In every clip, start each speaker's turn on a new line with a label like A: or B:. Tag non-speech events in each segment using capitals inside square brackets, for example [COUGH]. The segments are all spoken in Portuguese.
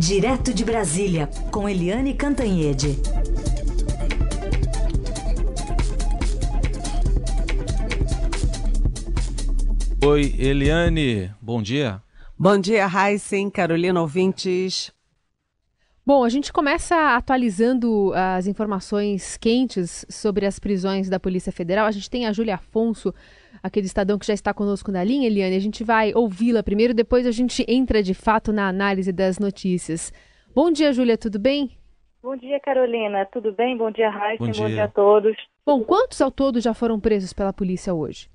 A: Direto de Brasília, com Eliane Cantanhede.
B: Oi, Eliane, bom dia.
C: Bom dia, Heisen, Carolina ouvintes.
D: Bom, a gente começa atualizando as informações quentes sobre as prisões da Polícia Federal. A gente tem a Júlia Afonso, aquele estadão que já está conosco na linha, Eliane. A gente vai ouvi-la primeiro, depois a gente entra de fato na análise das notícias. Bom dia, Júlia, tudo bem?
E: Bom dia, Carolina. Tudo bem? Bom dia, Raíssa. Bom, Bom dia a todos.
D: Bom, quantos ao todo já foram presos pela polícia hoje?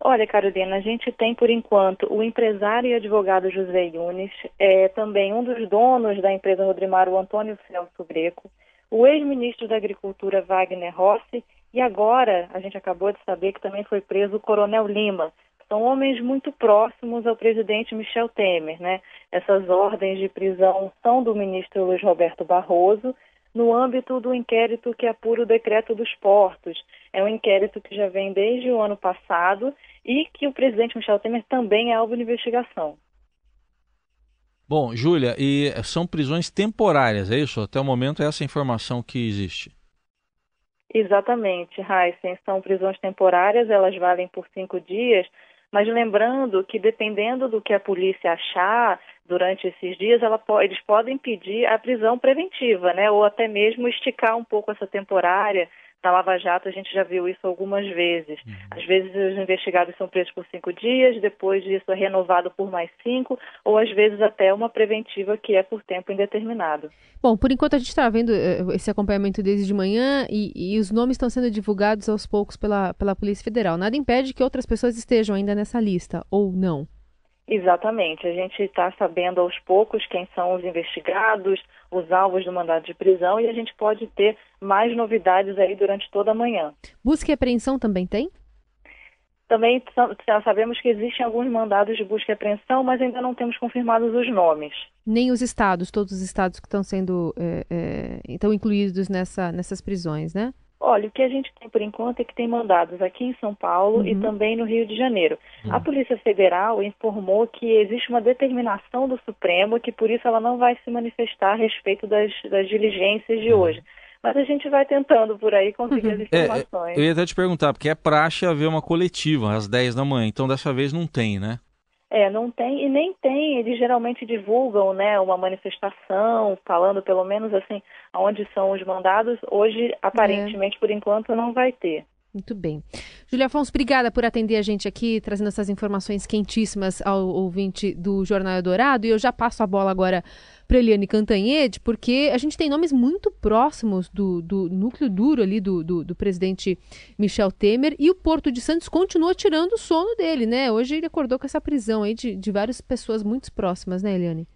E: Olha, Carolina, a gente tem por enquanto o empresário e advogado José Yunes, é, também um dos donos da empresa Rodrimar, o Antônio Celso Greco, o ex-ministro da Agricultura Wagner Rossi e agora a gente acabou de saber que também foi preso o Coronel Lima, são homens muito próximos ao presidente Michel Temer, né? Essas ordens de prisão são do ministro Luiz Roberto Barroso, no âmbito do inquérito que apura o decreto dos portos. É um inquérito que já vem desde o ano passado e que o presidente Michel Temer também é alvo de investigação.
B: Bom, Júlia, e são prisões temporárias, é isso? Até o momento é essa informação que existe.
E: Exatamente, Heisen. São prisões temporárias, elas valem por cinco dias, mas lembrando que dependendo do que a polícia achar durante esses dias, ela, eles podem pedir a prisão preventiva, né? Ou até mesmo esticar um pouco essa temporária na Lava Jato a gente já viu isso algumas vezes. Uhum. Às vezes os investigados são presos por cinco dias, depois disso é renovado por mais cinco, ou às vezes até uma preventiva que é por tempo indeterminado.
D: Bom, por enquanto a gente está vendo eh, esse acompanhamento desde de manhã e, e, os nomes estão sendo divulgados aos poucos pela, pela Polícia Federal. Nada impede que outras pessoas estejam ainda nessa lista, ou não?
E: Exatamente. A gente está sabendo aos poucos quem são os investigados, os alvos do mandado de prisão e a gente pode ter mais novidades aí durante toda a manhã.
D: Busca e apreensão também tem?
E: Também sabemos que existem alguns mandados de busca e apreensão, mas ainda não temos confirmados os nomes.
D: Nem os estados, todos os estados que estão sendo é, é, estão incluídos nessa, nessas prisões, né?
E: Olha, o que a gente tem por enquanto é que tem mandados aqui em São Paulo uhum. e também no Rio de Janeiro. Uhum. A Polícia Federal informou que existe uma determinação do Supremo que por isso ela não vai se manifestar a respeito das, das diligências de uhum. hoje. Mas a gente vai tentando por aí conseguir as informações.
B: É, é, eu ia até te perguntar, porque é praxe haver uma coletiva às 10 da manhã, então dessa vez não tem, né?
E: É, não tem e nem tem. Eles geralmente divulgam, né, uma manifestação falando pelo menos assim aonde são os mandados. Hoje, aparentemente, é. por enquanto, não vai ter.
D: Muito bem. Julia Afonso, obrigada por atender a gente aqui, trazendo essas informações quentíssimas ao ouvinte do Jornal Dourado. E eu já passo a bola agora para Eliane Cantanhede, porque a gente tem nomes muito próximos do, do núcleo duro ali do, do, do, presidente Michel Temer e o Porto de Santos continua tirando o sono dele, né? Hoje ele acordou com essa prisão aí de, de várias pessoas muito próximas, né, Eliane?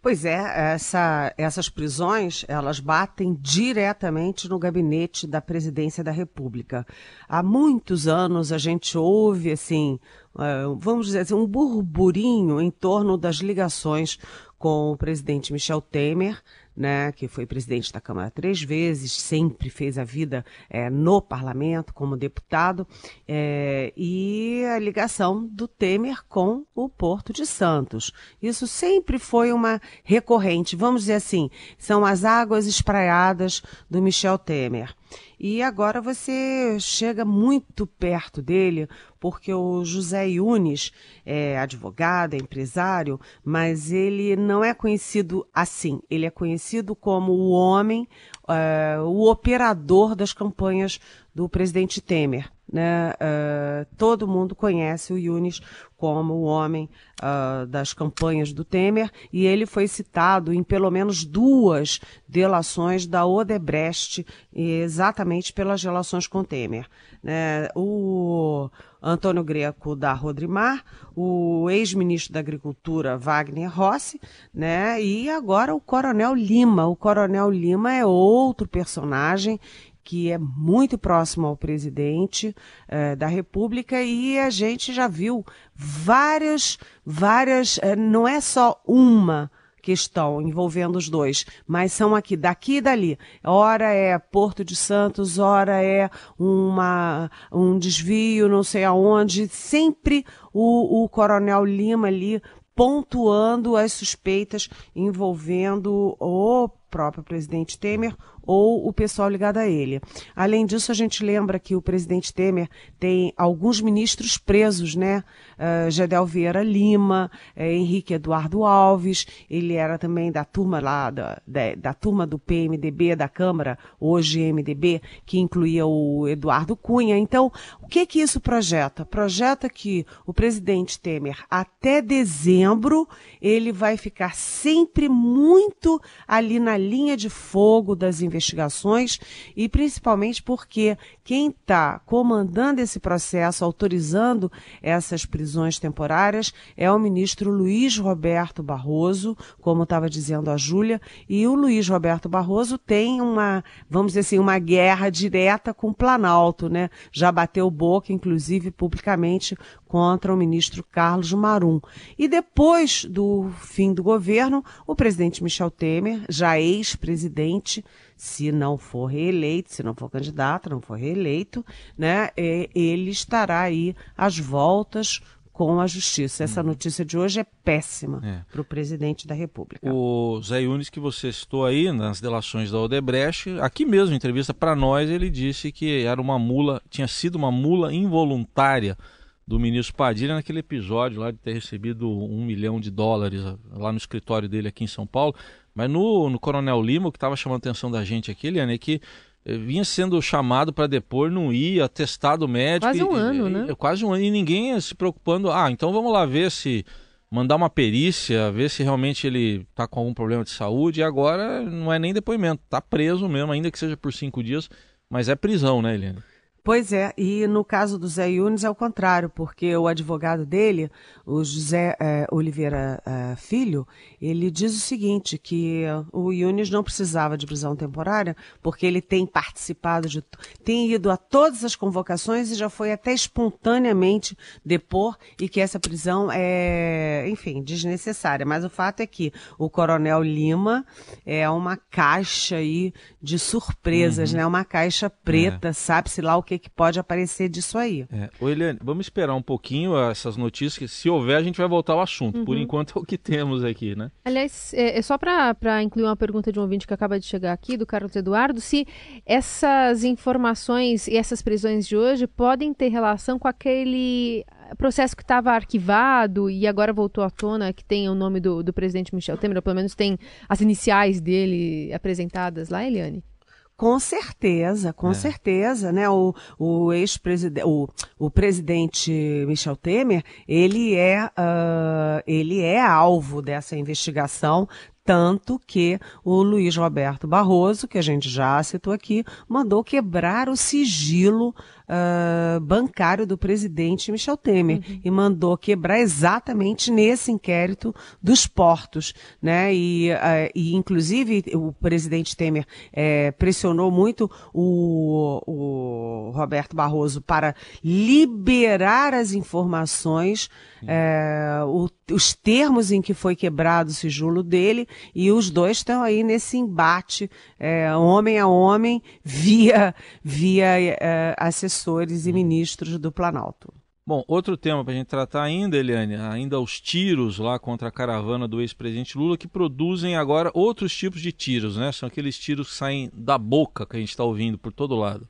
C: Pois é, essa, essas prisões, elas batem diretamente no gabinete da presidência da República. Há muitos anos a gente ouve, assim, uh, vamos dizer assim, um burburinho em torno das ligações com o presidente Michel Temer, né, que foi presidente da Câmara três vezes, sempre fez a vida é, no parlamento como deputado, é, e a ligação do Temer com o Porto de Santos. Isso sempre foi uma recorrente, vamos dizer assim, são as águas espraiadas do Michel Temer. E agora você chega muito perto dele, porque o José Yunes é advogado, é empresário, mas ele não é conhecido assim. Ele é conhecido como o homem, uh, o operador das campanhas do presidente Temer. Né? Uh, todo mundo conhece o Yunis como o homem uh, das campanhas do Temer e ele foi citado em pelo menos duas delações da Odebrecht, exatamente pelas relações com Temer. Né? O Antônio Greco da Rodrimar, o ex-ministro da Agricultura Wagner Rossi, né? E agora o Coronel Lima. O Coronel Lima é outro personagem que é muito próximo ao presidente eh, da República e a gente já viu várias, várias, eh, não é só uma questão envolvendo os dois, mas são aqui, daqui e dali. Ora é Porto de Santos, ora é uma, um desvio, não sei aonde, sempre o, o Coronel Lima ali pontuando as suspeitas envolvendo o próprio presidente Temer ou o pessoal ligado a ele. Além disso, a gente lembra que o presidente Temer tem alguns ministros presos, né? Uh, Vieira Lima, uh, Henrique Eduardo Alves, ele era também da turma lá, da, da, da, turma do PMDB da Câmara, hoje MDB, que incluía o Eduardo Cunha. Então, o que que isso projeta? Projeta que o presidente Temer, até dezembro, ele vai ficar sempre muito ali na linha de fogo das investigações e principalmente porque quem está comandando esse processo, autorizando essas prisões temporárias, é o ministro Luiz Roberto Barroso, como estava dizendo a Júlia, e o Luiz Roberto Barroso tem uma, vamos dizer assim, uma guerra direta com o Planalto, né? Já bateu boca, inclusive publicamente, contra o ministro Carlos Marum. E depois do fim do governo, o presidente Michel Temer, já ex-presidente, se não for reeleito, se não for candidato, não for reeleito, né, é, ele estará aí às voltas com a justiça. Essa hum. notícia de hoje é péssima é. para o presidente da República.
B: O Zé Yunes, que você citou aí nas delações da Odebrecht, aqui mesmo, em entrevista para nós, ele disse que era uma mula, tinha sido uma mula involuntária do ministro Padilha naquele episódio lá de ter recebido um milhão de dólares lá no escritório dele aqui em São Paulo. Mas no, no Coronel Lima, o que estava chamando a atenção da gente aqui, Eliane, é que eh, vinha sendo chamado para depor, não ia, testado médico.
D: Quase um
B: e,
D: ano, e, né?
B: Quase um ano, e ninguém se preocupando. Ah, então vamos lá ver se. Mandar uma perícia, ver se realmente ele está com algum problema de saúde. E agora não é nem depoimento, está preso mesmo, ainda que seja por cinco dias, mas é prisão, né, Eliane?
C: Pois é, e no caso do Zé Yunes é o contrário, porque o advogado dele, o José é, Oliveira é, Filho, ele diz o seguinte, que o Yunes não precisava de prisão temporária, porque ele tem participado de, tem ido a todas as convocações e já foi até espontaneamente depor, e que essa prisão é, enfim, desnecessária. Mas o fato é que o Coronel Lima é uma caixa aí de surpresas, uhum. né? Uma caixa preta, é. sabe-se lá o que que pode aparecer disso aí.
B: É. Ô Eliane, vamos esperar um pouquinho essas notícias, que se houver a gente vai voltar ao assunto. Uhum. Por enquanto é o que temos aqui, né?
D: Aliás, é, é só para incluir uma pergunta de um ouvinte que acaba de chegar aqui, do Carlos Eduardo, se essas informações e essas prisões de hoje podem ter relação com aquele processo que estava arquivado e agora voltou à tona, que tem o nome do, do presidente Michel Temer, ou pelo menos tem as iniciais dele apresentadas lá, Eliane?
C: Com certeza, com é. certeza, né? O, o ex-presidente, o, o presidente Michel Temer, ele é, uh, ele é alvo dessa investigação, tanto que o Luiz Roberto Barroso, que a gente já citou aqui, mandou quebrar o sigilo uh, bancário do presidente Michel Temer uhum. e mandou quebrar exatamente nesse inquérito dos portos, né? E, uh, e inclusive o presidente Temer uh, pressionou muito o, o Roberto Barroso para liberar as informações, eh, o, os termos em que foi quebrado o sigilo dele e os dois estão aí nesse embate eh, homem a homem via via assessor assessores e ministros do Planalto.
B: Bom, outro tema para a gente tratar ainda, Eliane, ainda os tiros lá contra a caravana do ex-presidente Lula, que produzem agora outros tipos de tiros, né? São aqueles tiros que saem da boca que a gente está ouvindo por todo lado.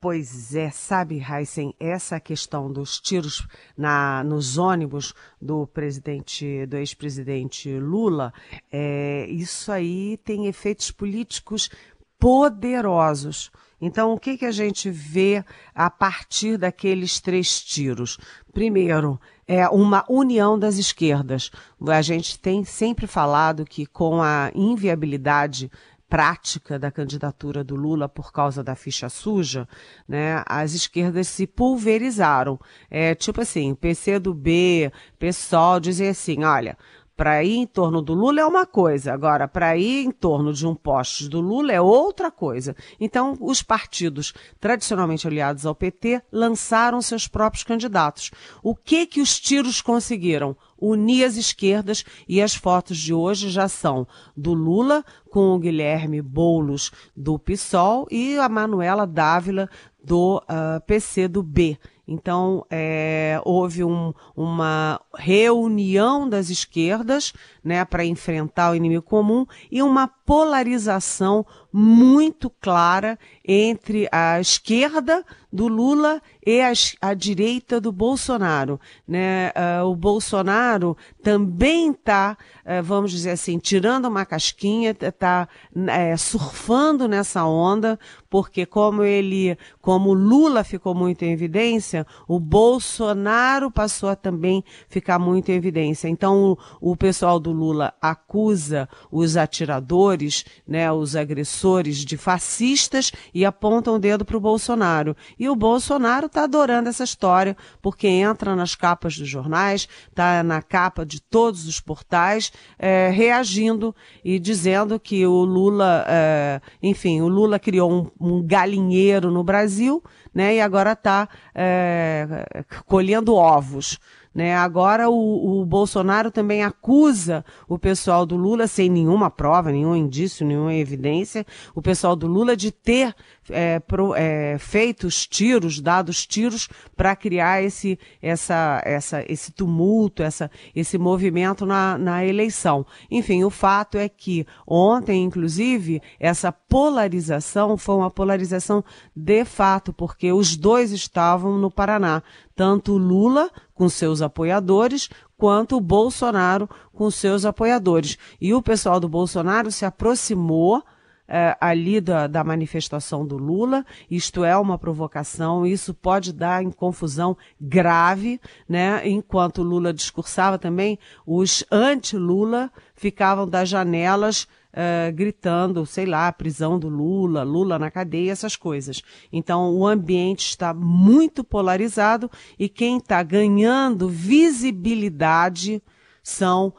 C: Pois é, sabe, Heisen, essa questão dos tiros na, nos ônibus do presidente, do ex-presidente Lula, é, isso aí tem efeitos políticos poderosos. Então, o que, que a gente vê a partir daqueles três tiros? Primeiro, é uma união das esquerdas. A gente tem sempre falado que com a inviabilidade prática da candidatura do Lula por causa da ficha suja, né, as esquerdas se pulverizaram. É tipo assim, PC do B, PSOL dizem assim, olha, para ir em torno do Lula é uma coisa, agora para ir em torno de um poste do Lula é outra coisa. Então, os partidos tradicionalmente aliados ao PT lançaram seus próprios candidatos. O que que os tiros conseguiram? Unir as esquerdas e as fotos de hoje já são do Lula com o Guilherme Boulos do PSOL e a Manuela Dávila do uh, PC do B. Então, é, houve um, uma reunião das esquerdas né, para enfrentar o inimigo comum e uma polarização muito clara entre a esquerda do Lula e a, a direita do Bolsonaro. Né? Uh, o Bolsonaro também está, uh, vamos dizer assim, tirando uma casquinha, está é, surfando nessa onda, porque como ele, como Lula ficou muito em evidência, o Bolsonaro passou a também ficar muito em evidência. Então o, o pessoal do Lula acusa os atiradores, né, os agressores de fascistas e apontam o dedo para o Bolsonaro. E o Bolsonaro está adorando essa história, porque entra nas capas dos jornais, está na capa de todos os portais, é, reagindo e dizendo que o Lula, é, enfim, o Lula criou um, um galinheiro no Brasil, né, e agora está é, colhendo ovos. Né? Agora o, o, Bolsonaro também acusa o pessoal do Lula, sem nenhuma prova, nenhum indício, nenhuma evidência, o pessoal do Lula de ter é, pro, é, feito os tiros, dado os tiros para criar esse, essa, essa, esse tumulto, essa, esse movimento na, na eleição. Enfim, o fato é que ontem, inclusive, essa polarização foi uma polarização de fato, porque os dois estavam no Paraná tanto Lula com seus apoiadores, quanto o Bolsonaro com seus apoiadores. E o pessoal do Bolsonaro se aproximou é, ali da, da, manifestação do Lula. Isto é uma provocação, isso pode dar em confusão grave, né? Enquanto Lula discursava também, os anti-Lula ficavam das janelas uh, gritando, sei lá, prisão do Lula, Lula na cadeia, essas coisas. Então, o ambiente está muito polarizado e quem está ganhando visibilidade são uh,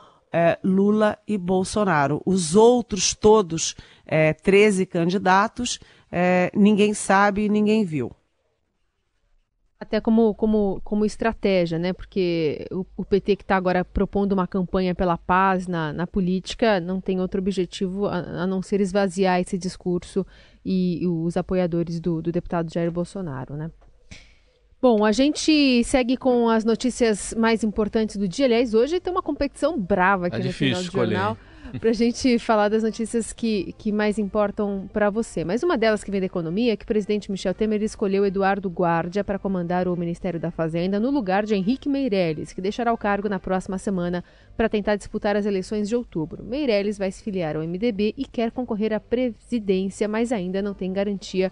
C: Lula e Bolsonaro. Os outros todos, uh, eh, 13 candidatos, ninguém sabe, ninguém viu
D: até como, como, como estratégia, né? Porque o, o PT que está agora propondo uma campanha pela paz na, na política não tem outro objetivo a, a não ser esvaziar esse discurso e, e os apoiadores do, do deputado Jair Bolsonaro, né? Bom, a gente segue com as notícias mais importantes do dia. Aliás, hoje tem uma competição brava aqui é no final do escolher. jornal para a gente falar das notícias que, que mais importam para você. Mas uma delas que vem da economia é que o presidente Michel Temer escolheu Eduardo Guardia para comandar o Ministério da Fazenda no lugar de Henrique Meirelles, que deixará o cargo na próxima semana para tentar disputar as eleições de outubro. Meirelles vai se filiar ao MDB e quer concorrer à presidência, mas ainda não tem garantia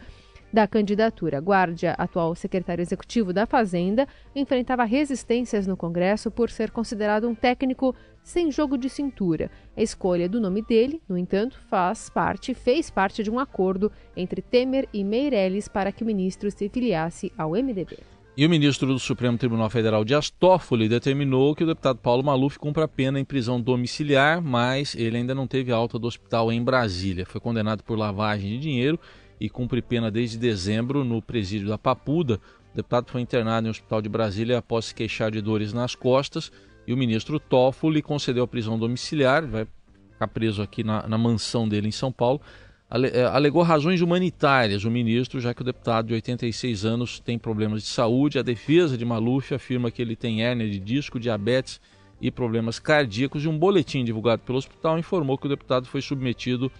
D: da candidatura. Guardia, atual secretário executivo da Fazenda, enfrentava resistências no Congresso por ser considerado um técnico sem jogo de cintura. A escolha do nome dele, no entanto, faz parte, fez parte de um acordo entre Temer e Meirelles para que o ministro se filiasse ao MDB.
B: E o ministro do Supremo Tribunal Federal, Dias Toffoli, determinou que o deputado Paulo Maluf cumpra a pena em prisão domiciliar, mas ele ainda não teve alta do hospital em Brasília. Foi condenado por lavagem de dinheiro e cumpre pena desde dezembro no presídio da Papuda. O deputado foi internado em um hospital de Brasília após se queixar de dores nas costas e o ministro Toffoli concedeu a prisão domiciliar, vai ficar preso aqui na, na mansão dele em São Paulo. É, alegou razões humanitárias o ministro, já que o deputado de 86 anos tem problemas de saúde. A defesa de Maluf afirma que ele tem hérnia de disco, diabetes e problemas cardíacos. E um boletim divulgado pelo hospital informou que o deputado foi submetido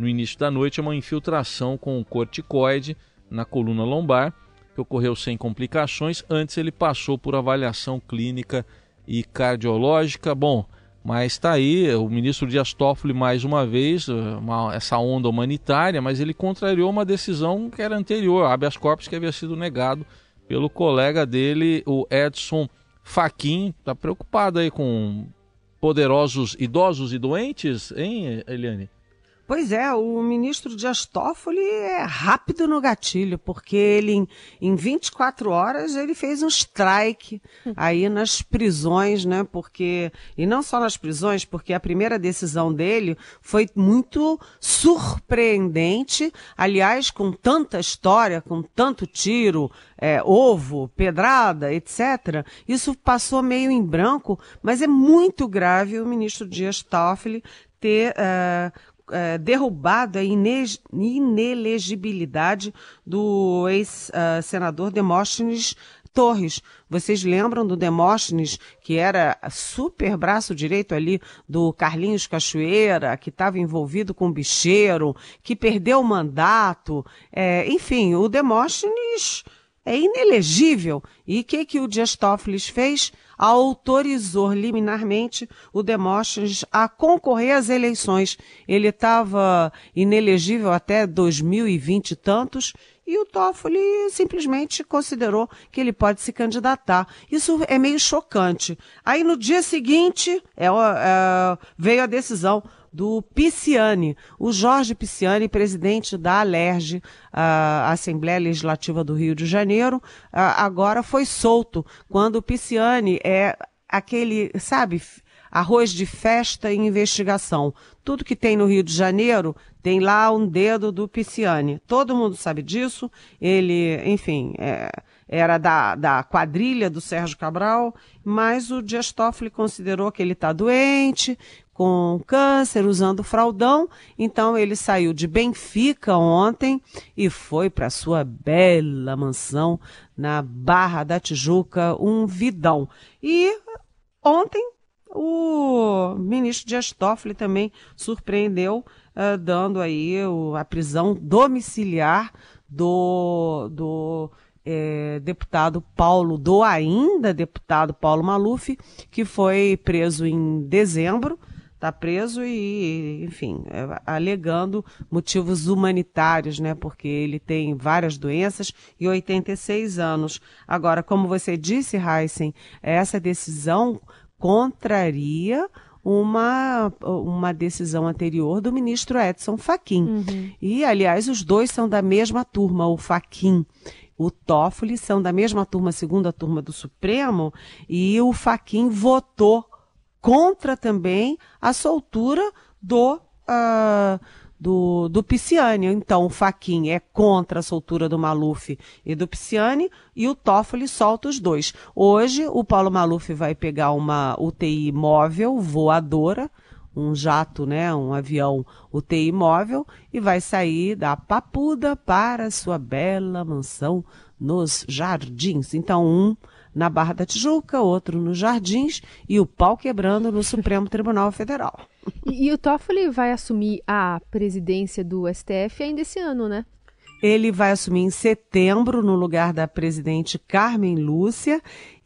B: no início da noite uma infiltração com corticoide na coluna lombar, que ocorreu sem complicações. Antes ele passou por avaliação clínica e cardiológica. Bom, mas está aí o ministro Dias Toffoli mais uma vez, uma, essa onda humanitária, mas ele contrariou uma decisão que era anterior, habeas corpus que havia sido negado pelo colega dele, o Edson Fachin. Está preocupado aí com poderosos idosos e doentes, hein, Eliane?
C: Pois é, o ministro Dias Toffoli é rápido no gatilho, porque ele, em, em 24 horas, ele fez um strike aí nas prisões, né? Porque, e não só nas prisões, porque a primeira decisão dele foi muito surpreendente, aliás, com tanta história, com tanto tiro, é, ovo, pedrada, etc. Isso passou meio em branco, mas é muito grave o ministro Dias Toffoli ter uh, é, derrubado a inelegibilidade do ex-senador Demóstenes Torres. Vocês lembram do Demóstenes, que era super braço direito ali do Carlinhos Cachoeira, que estava envolvido com o bicheiro, que perdeu o mandato. É, enfim, o Demóstenes é inelegível. E o que, que o Dias Toffoli fez? Autorizou liminarmente o Demóstenes a concorrer às eleições. Ele estava inelegível até 2020 e tantos, e o Toffoli simplesmente considerou que ele pode se candidatar. Isso é meio chocante. Aí no dia seguinte é, é, veio a decisão do Pisciani, o Jorge Pisciani, presidente da Alerj, a Assembleia Legislativa do Rio de Janeiro, agora foi solto, quando o Pisciani é aquele, sabe, arroz de festa e investigação. Tudo que tem no Rio de Janeiro tem lá um dedo do Pisciani. Todo mundo sabe disso. Ele, enfim, é, era da, da quadrilha do Sérgio Cabral, mas o Dias Toffoli considerou que ele está doente, com câncer, usando fraldão. Então ele saiu de Benfica ontem e foi para sua bela mansão na Barra da Tijuca, um vidão. E ontem o ministro Dias Toffoli também surpreendeu, uh, dando aí o, a prisão domiciliar do, do é, deputado Paulo, do ainda deputado Paulo Maluf, que foi preso em dezembro está preso e, enfim, é, alegando motivos humanitários, né? Porque ele tem várias doenças e 86 anos. Agora, como você disse, Heisen, essa decisão contraria uma, uma decisão anterior do ministro Edson Fachin. Uhum. E, aliás, os dois são da mesma turma, o Fachin o Toffoli são da mesma turma, segunda turma do Supremo, e o Faquin votou contra também a soltura do, uh, do, do Pisciani. Então, o Faquin é contra a soltura do Maluf e do Pisciani e o Toffoli solta os dois. Hoje, o Paulo Maluf vai pegar uma UTI móvel, voadora, um jato, né, um avião UTI móvel e vai sair da Papuda para sua bela mansão nos Jardins. Então, um na Barra da Tijuca, outro nos Jardins e o pau quebrando no Supremo Tribunal Federal.
D: E, e o Toffoli vai assumir a presidência do STF ainda esse ano, né?
C: Ele vai assumir em setembro no lugar da presidente Carmen Lúcia.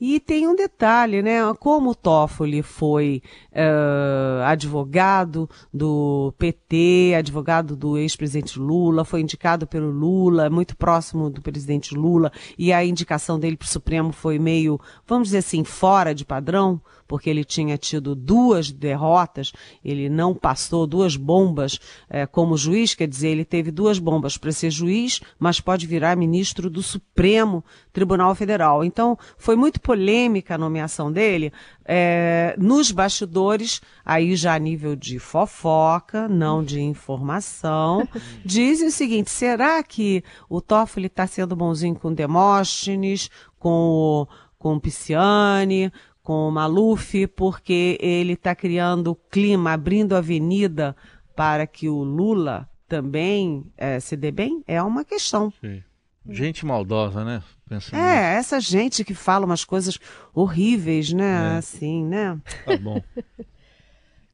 C: E tem um detalhe, né? Como o Toffoli foi uh, advogado do PT, advogado do ex-presidente Lula, foi indicado pelo Lula, muito próximo do presidente Lula, e a indicação dele para o Supremo foi meio, vamos dizer assim, fora de padrão, porque ele tinha tido duas derrotas, ele não passou duas bombas é, como juiz, quer dizer, ele teve duas bombas para ser juiz, mas pode virar ministro do Supremo Tribunal Federal. Então, foi muito polêmica a nomeação dele. É, nos bastidores, aí já a nível de fofoca, não de informação, [LAUGHS] dizem o seguinte: será que o Toffoli está sendo bonzinho com Demóstenes, com o, com Pisciani, com o Maluf, porque ele está criando clima, abrindo avenida para que o Lula também é, se dê bem? É uma questão. Sim.
B: Gente maldosa, né? Pensando
C: é, nisso. essa gente que fala umas coisas horríveis, né? É. Assim, né?
B: Tá bom. [LAUGHS]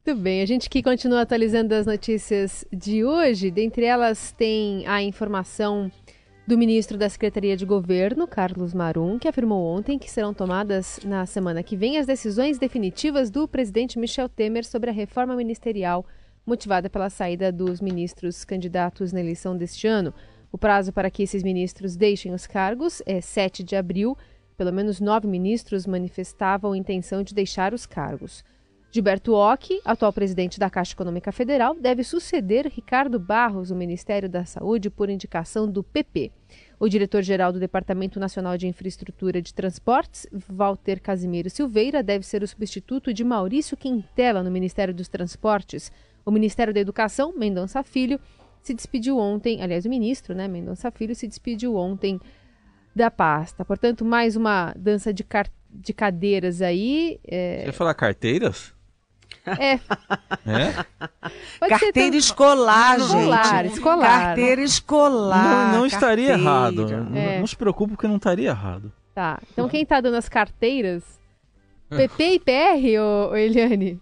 D: Muito bem, a gente que continua atualizando as notícias de hoje, dentre elas tem a informação do ministro da Secretaria de Governo, Carlos Marum, que afirmou ontem que serão tomadas na semana que vem as decisões definitivas do presidente Michel Temer sobre a reforma ministerial motivada pela saída dos ministros candidatos na eleição deste ano. O prazo para que esses ministros deixem os cargos é 7 de abril. Pelo menos nove ministros manifestavam intenção de deixar os cargos. Gilberto Ock, atual presidente da Caixa Econômica Federal, deve suceder Ricardo Barros no Ministério da Saúde por indicação do PP. O diretor-geral do Departamento Nacional de Infraestrutura de Transportes, Walter Casimiro Silveira, deve ser o substituto de Maurício Quintela no Ministério dos Transportes. O Ministério da Educação, Mendonça Filho, se despediu ontem, aliás, o ministro, né, Mendonça Filho, se despediu ontem da pasta. Portanto, mais uma dança de, de cadeiras aí.
B: É... Você ia falar carteiras?
D: É.
C: é? Carteira escolar, gente.
D: Escolar, escolar.
C: Carteira escolar.
B: Não, não estaria errado. É. Não, não, se preocupe porque não estaria errado.
D: Tá. Então quem está dando as carteiras? PP e PR, ô, ô Eliane?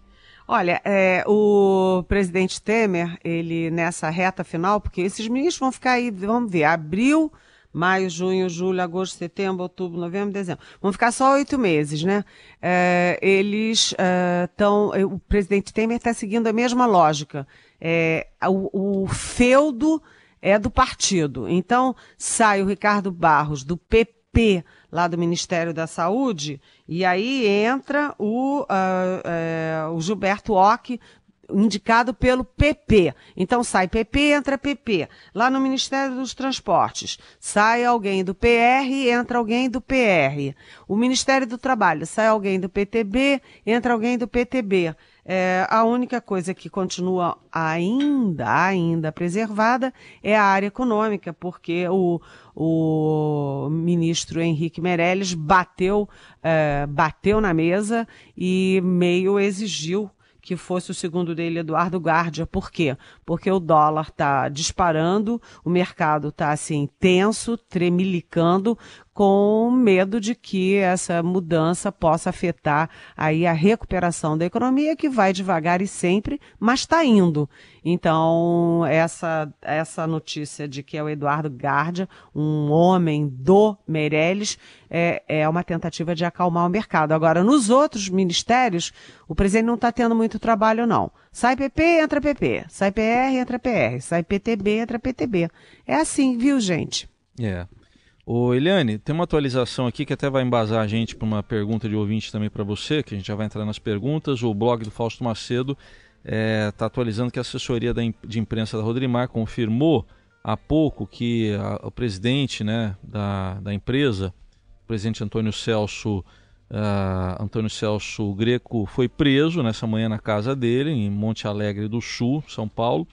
C: Olha, é, o presidente Temer, ele nessa reta final, porque esses ministros vão ficar aí, vamos ver, abril, maio, junho, julho, agosto, setembro, outubro, novembro, dezembro. Vão ficar só oito meses, né? É, eles estão. É, o presidente Temer está seguindo a mesma lógica. É, o, o feudo é do partido. Então, sai o Ricardo Barros do PP lá do Ministério da Saúde, e aí entra o, uh, uh, o Gilberto Ock indicado pelo PP. Então sai PP, entra PP. Lá no Ministério dos Transportes, sai alguém do PR, entra alguém do PR. O Ministério do Trabalho, sai alguém do PTB, entra alguém do PTB. É, a única coisa que continua ainda, ainda preservada é a área econômica, porque o, o ministro Henrique Meirelles bateu, é, bateu na mesa e meio exigiu que fosse o segundo dele, Eduardo Guardia. Por quê? Porque o dólar está disparando, o mercado está assim tenso, tremilicando, com medo de que essa mudança possa afetar aí a recuperação da economia, que vai devagar e sempre, mas está indo. Então, essa, essa notícia de que é o Eduardo Gardia, um homem do Meirelles, é, é uma tentativa de acalmar o mercado. Agora, nos outros ministérios, o presidente não está tendo muito trabalho, não. Sai PP, entra PP. Sai PR, entra PR. Sai PTB, entra PTB. É assim, viu, gente?
B: É. Yeah. Ô Eliane, tem uma atualização aqui que até vai embasar a gente para uma pergunta de ouvinte também para você, que a gente já vai entrar nas perguntas. O blog do Fausto Macedo está é, tá atualizando que a assessoria da, de imprensa da Rodrimar confirmou há pouco que a, o presidente né, da, da empresa, o presidente Antônio Celso, uh, Antônio Celso Greco, foi preso nessa manhã na casa dele, em Monte Alegre do Sul, São Paulo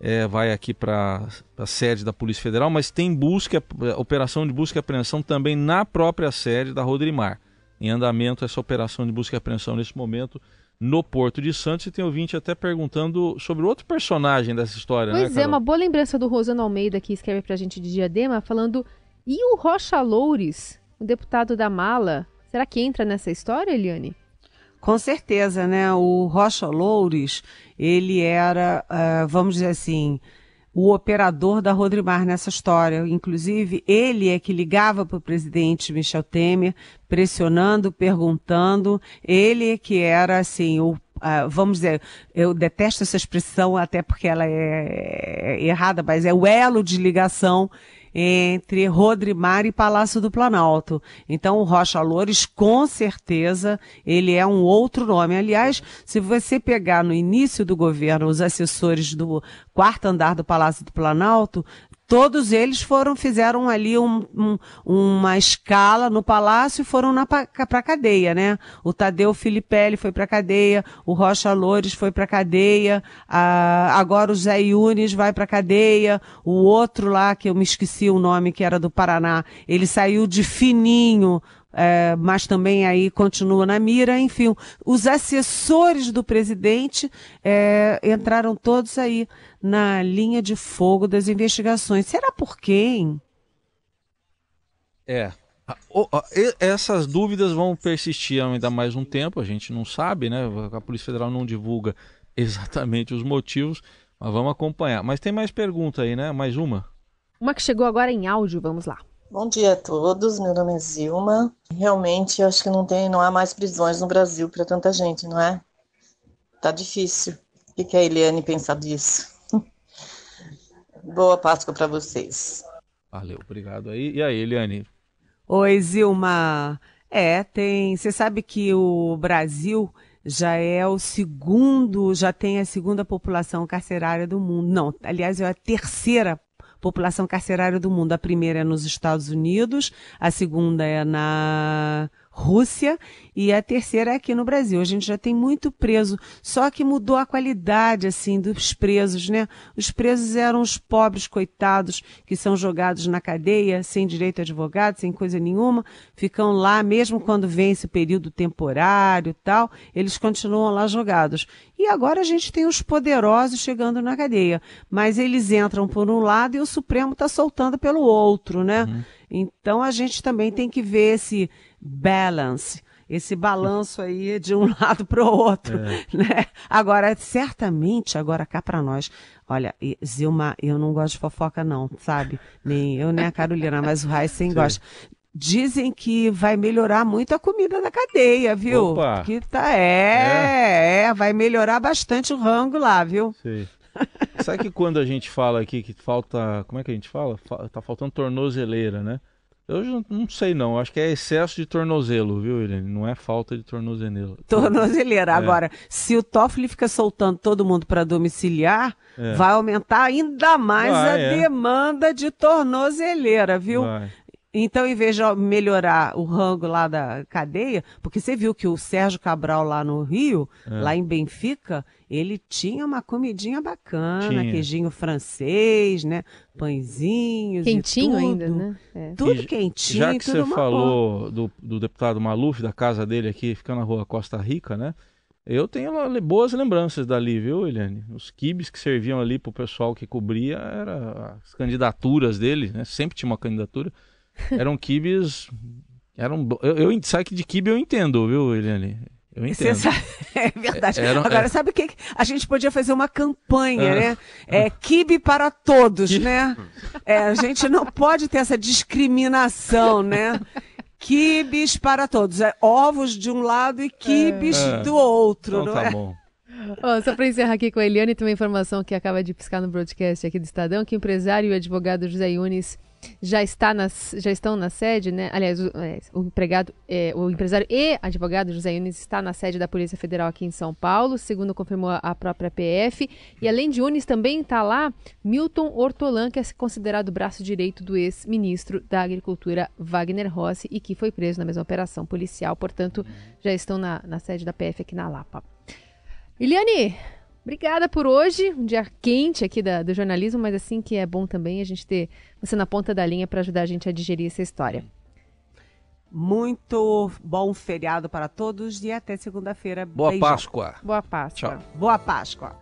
B: é, vai aqui para a sede da Polícia Federal, mas tem busca, operação de busca e apreensão também na própria sede da Rodrimar. Em andamento essa operação de busca e apreensão nesse momento no Porto de Santos. E tem ouvinte até perguntando sobre outro personagem dessa história,
D: pois
B: né,
D: é, uma boa lembrança do Rosano Almeida que escreve para a gente de Diadema, falando e o Rocha Loures, o deputado da Mala, será que entra nessa história, Eliane?
C: Com certeza, né? O Rocha Loures, ele era, uh, vamos dizer assim, o operador da Rodrimar nessa história. Inclusive, ele é que ligava para o presidente Michel Temer, pressionando, perguntando. Ele é que era, assim, o Uh, vamos dizer, eu detesto essa expressão até porque ela é, é errada, mas é o elo de ligação entre Rodrimar e Palácio do Planalto. Então, o Rocha Loures, com certeza, ele é um outro nome. Aliás, se você pegar no início do governo os assessores do quarto andar do Palácio do Planalto, todos eles foram, fizeram ali um, um, uma escala no palácio e foram para a cadeia, né? O Tadeu Filipelli foi para a cadeia, o Rocha Loures foi para a cadeia, agora o Zé Yunes vai para a cadeia, o outro lá, que eu me esqueci o nome, que era do Paraná, ele saiu de fininho, é, mas também aí continua na mira, enfim, os assessores do presidente é, entraram todos aí na linha de fogo das investigações. Será por quem?
B: É. Essas dúvidas vão persistir ainda mais um tempo, a gente não sabe, né? A Polícia Federal não divulga [LAUGHS] exatamente os motivos, mas vamos acompanhar. Mas tem mais pergunta aí, né? Mais uma?
D: Uma que chegou agora em áudio, vamos lá.
F: Bom dia a todos, meu nome é Zilma. Realmente, eu acho que não tem, não há mais prisões no Brasil para tanta gente, não é? Tá difícil. O que a Eliane pensa disso? [LAUGHS] Boa Páscoa para vocês.
B: Valeu, obrigado aí. E aí, Eliane?
C: Oi, Zilma. É, tem. Você sabe que o Brasil já é o segundo, já tem a segunda população carcerária do mundo. Não, aliás, é a terceira população carcerária do mundo. A primeira é nos Estados Unidos, a segunda é na Rússia e a terceira é aqui no Brasil. A gente já tem muito preso, só que mudou a qualidade assim dos presos, né? Os presos eram os pobres coitados que são jogados na cadeia sem direito a advogado, sem coisa nenhuma, ficam lá mesmo quando vence o período temporário, tal, eles continuam lá jogados. E agora a gente tem os poderosos chegando na cadeia. Mas eles entram por um lado e o Supremo está soltando pelo outro, né? Uhum. Então a gente também tem que ver esse balance esse balanço aí de um [LAUGHS] lado para o outro, é. né? Agora, certamente, agora cá para nós, olha, Zilma, eu não gosto de fofoca não, sabe? Nem eu, nem a Carolina, mas o Heisen gosta. Dizem que vai melhorar muito a comida da cadeia, viu?
B: Opa.
C: Que tá, é, é, é, vai melhorar bastante o rango lá, viu?
B: Sim. Sabe que quando a gente fala aqui que falta, como é que a gente fala? Tá faltando tornozeleira, né? Eu não sei não, acho que é excesso de tornozelo, viu, Irene? Não é falta de tornozeleira.
C: Tornozeleira. É. Agora, se o Toffoli fica soltando todo mundo para domiciliar, é. vai aumentar ainda mais vai, a é. demanda de tornozeleira, viu? Vai. Então, em vez de melhorar o rango lá da cadeia, porque você viu que o Sérgio Cabral lá no Rio, é. lá em Benfica, ele tinha uma comidinha bacana, tinha. queijinho francês, né? Pãezinhos.
D: Quentinho ainda, né?
C: É. Tudo e, quentinho.
B: Já que você falou do, do, deputado Maluf, da casa dele aqui, ficando na rua Costa Rica, né? Eu tenho boas lembranças dali, viu, Eliane? Os quibes que serviam ali pro pessoal que cobria, eram as candidaturas dele, né? Sempre tinha uma candidatura eram quibes. Eram, eu, eu, sabe que de kibe eu entendo, viu, Eliane? Eu entendo.
C: Sabe, [LAUGHS] é verdade. Era, Agora, é... sabe o que? A gente podia fazer uma campanha, ah. né? É kibe para todos, né? É, a gente não pode ter essa discriminação, né? Quibes para todos. É, ovos de um lado e quibes é. do outro,
B: então,
C: não
B: tá
C: é?
B: bom.
D: Oh, só para encerrar aqui com a Eliane, tem uma informação que acaba de piscar no broadcast aqui do Estadão, que o empresário e advogado José Yunes já, está nas, já estão na sede, né? Aliás, o, é, o empregado, é, o empresário e advogado José Yunes está na sede da Polícia Federal aqui em São Paulo, segundo confirmou a própria PF. E além de Yunes, também está lá Milton Hortolan, que é considerado o braço direito do ex-ministro da Agricultura Wagner Rossi e que foi preso na mesma operação policial. Portanto, já estão na, na sede da PF aqui na Lapa. Eliane, Obrigada por hoje, um dia quente aqui da, do jornalismo, mas assim que é bom também a gente ter você na ponta da linha para ajudar a gente a digerir essa história.
C: Muito bom feriado para todos e até segunda-feira.
B: Boa Beijão. Páscoa.
D: Boa Páscoa.
B: Tchau.
C: Boa Páscoa.